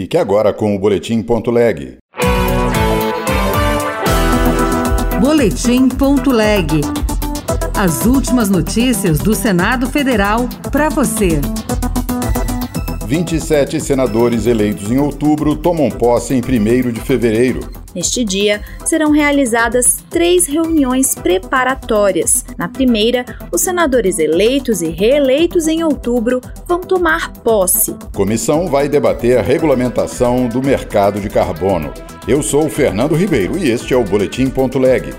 Fique agora com o Boletim.leg. Boletim.leg. As últimas notícias do Senado Federal para você. 27 senadores eleitos em outubro tomam posse em 1 de fevereiro. Neste dia, serão realizadas três reuniões preparatórias. Na primeira, os senadores eleitos e reeleitos em outubro vão tomar posse. Comissão vai debater a regulamentação do mercado de carbono. Eu sou o Fernando Ribeiro e este é o Boletim.leg.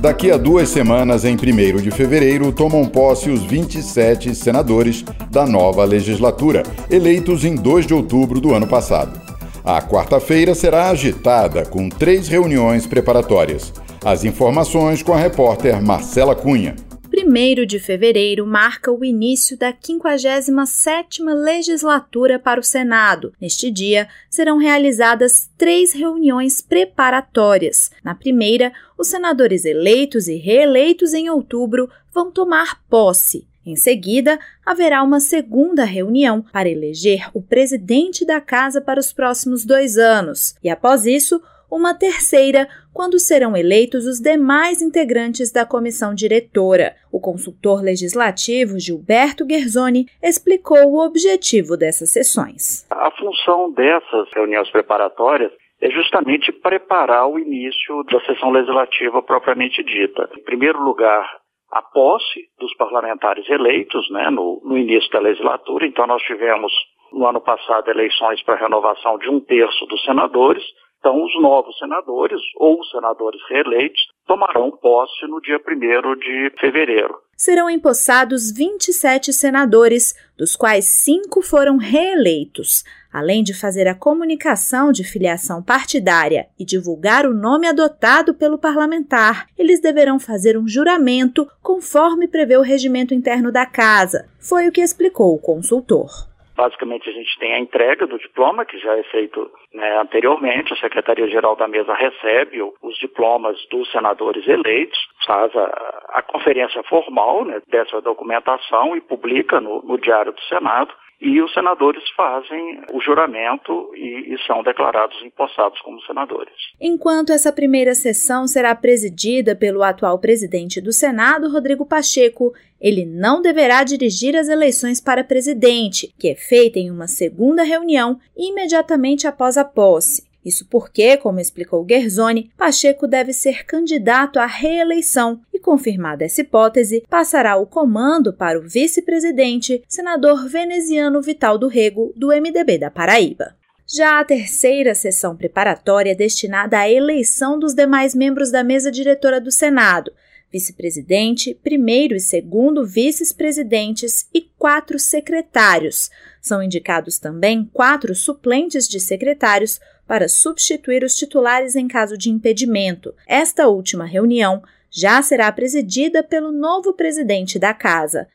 Daqui a duas semanas, em 1 de fevereiro, tomam posse os 27 senadores da nova legislatura, eleitos em 2 de outubro do ano passado. A quarta-feira será agitada com três reuniões preparatórias. As informações com a repórter Marcela Cunha. 1 de fevereiro marca o início da 57ª legislatura para o Senado. Neste dia, serão realizadas três reuniões preparatórias. Na primeira, os senadores eleitos e reeleitos em outubro vão tomar posse. Em seguida, haverá uma segunda reunião para eleger o presidente da casa para os próximos dois anos, e após isso, uma terceira, quando serão eleitos os demais integrantes da comissão diretora. O consultor legislativo Gilberto Guerzoni explicou o objetivo dessas sessões. A função dessas reuniões preparatórias é justamente preparar o início da sessão legislativa propriamente dita. Em primeiro lugar, a posse dos parlamentares eleitos né, no, no, início da legislatura. Então, nós tivemos no ano passado eleições para renovação de um terço dos senadores. Então, os novos senadores ou senadores reeleitos tomarão posse no dia 1 de fevereiro. Serão empossados 27 senadores, dos quais cinco foram reeleitos. Além de fazer a comunicação de filiação partidária e divulgar o nome adotado pelo parlamentar, eles deverão fazer um juramento conforme prevê o regimento interno da Casa. Foi o que explicou o consultor. Basicamente, a gente tem a entrega do diploma, que já é feito né, anteriormente. A Secretaria-Geral da Mesa recebe os diplomas dos senadores eleitos, faz a, a conferência formal né, dessa documentação e publica no, no Diário do Senado e os senadores fazem o juramento e, e, são declarados empossados como senadores. Enquanto essa primeira sessão será presidida pelo atual presidente do Senado, Rodrigo Pacheco, ele não deverá dirigir as eleições para presidente, que é feita em uma segunda reunião imediatamente após a posse. Isso porque, como explicou Guerzoni, Pacheco deve ser candidato à reeleição confirmada essa hipótese, passará o comando para o vice-presidente, senador veneziano Vital do Rego, do MDB da Paraíba. Já a terceira sessão preparatória destinada à eleição dos demais membros da mesa diretora do Senado, vice-presidente, primeiro e segundo vice-presidentes e quatro secretários. São indicados também quatro suplentes de secretários para substituir os titulares em caso de impedimento. Esta última reunião já será presidida pelo novo presidente da Casa.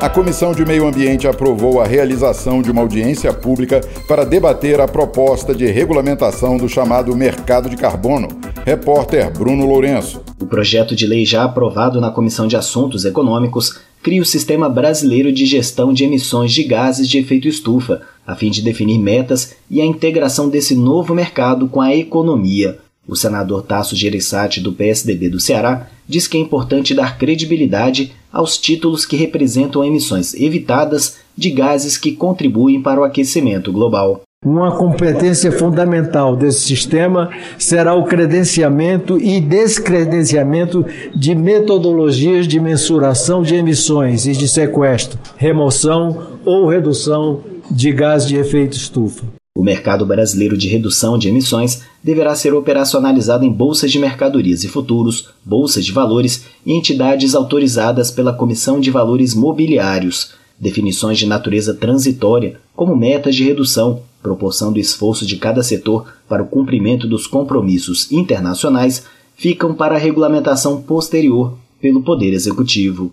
A Comissão de Meio Ambiente aprovou a realização de uma audiência pública para debater a proposta de regulamentação do chamado mercado de carbono. Repórter Bruno Lourenço. O projeto de lei já aprovado na Comissão de Assuntos Econômicos cria o Sistema Brasileiro de Gestão de Emissões de Gases de Efeito Estufa, a fim de definir metas e a integração desse novo mercado com a economia. O senador Tasso Gereissati, do PSDB do Ceará, diz que é importante dar credibilidade aos títulos que representam emissões evitadas de gases que contribuem para o aquecimento global. Uma competência fundamental desse sistema será o credenciamento e descredenciamento de metodologias de mensuração de emissões e de sequestro, remoção ou redução de gás de efeito estufa. O mercado brasileiro de redução de emissões deverá ser operacionalizado em bolsas de mercadorias e futuros, bolsas de valores e entidades autorizadas pela Comissão de Valores Mobiliários. Definições de natureza transitória, como metas de redução, proporção do esforço de cada setor para o cumprimento dos compromissos internacionais, ficam para a regulamentação posterior pelo Poder Executivo.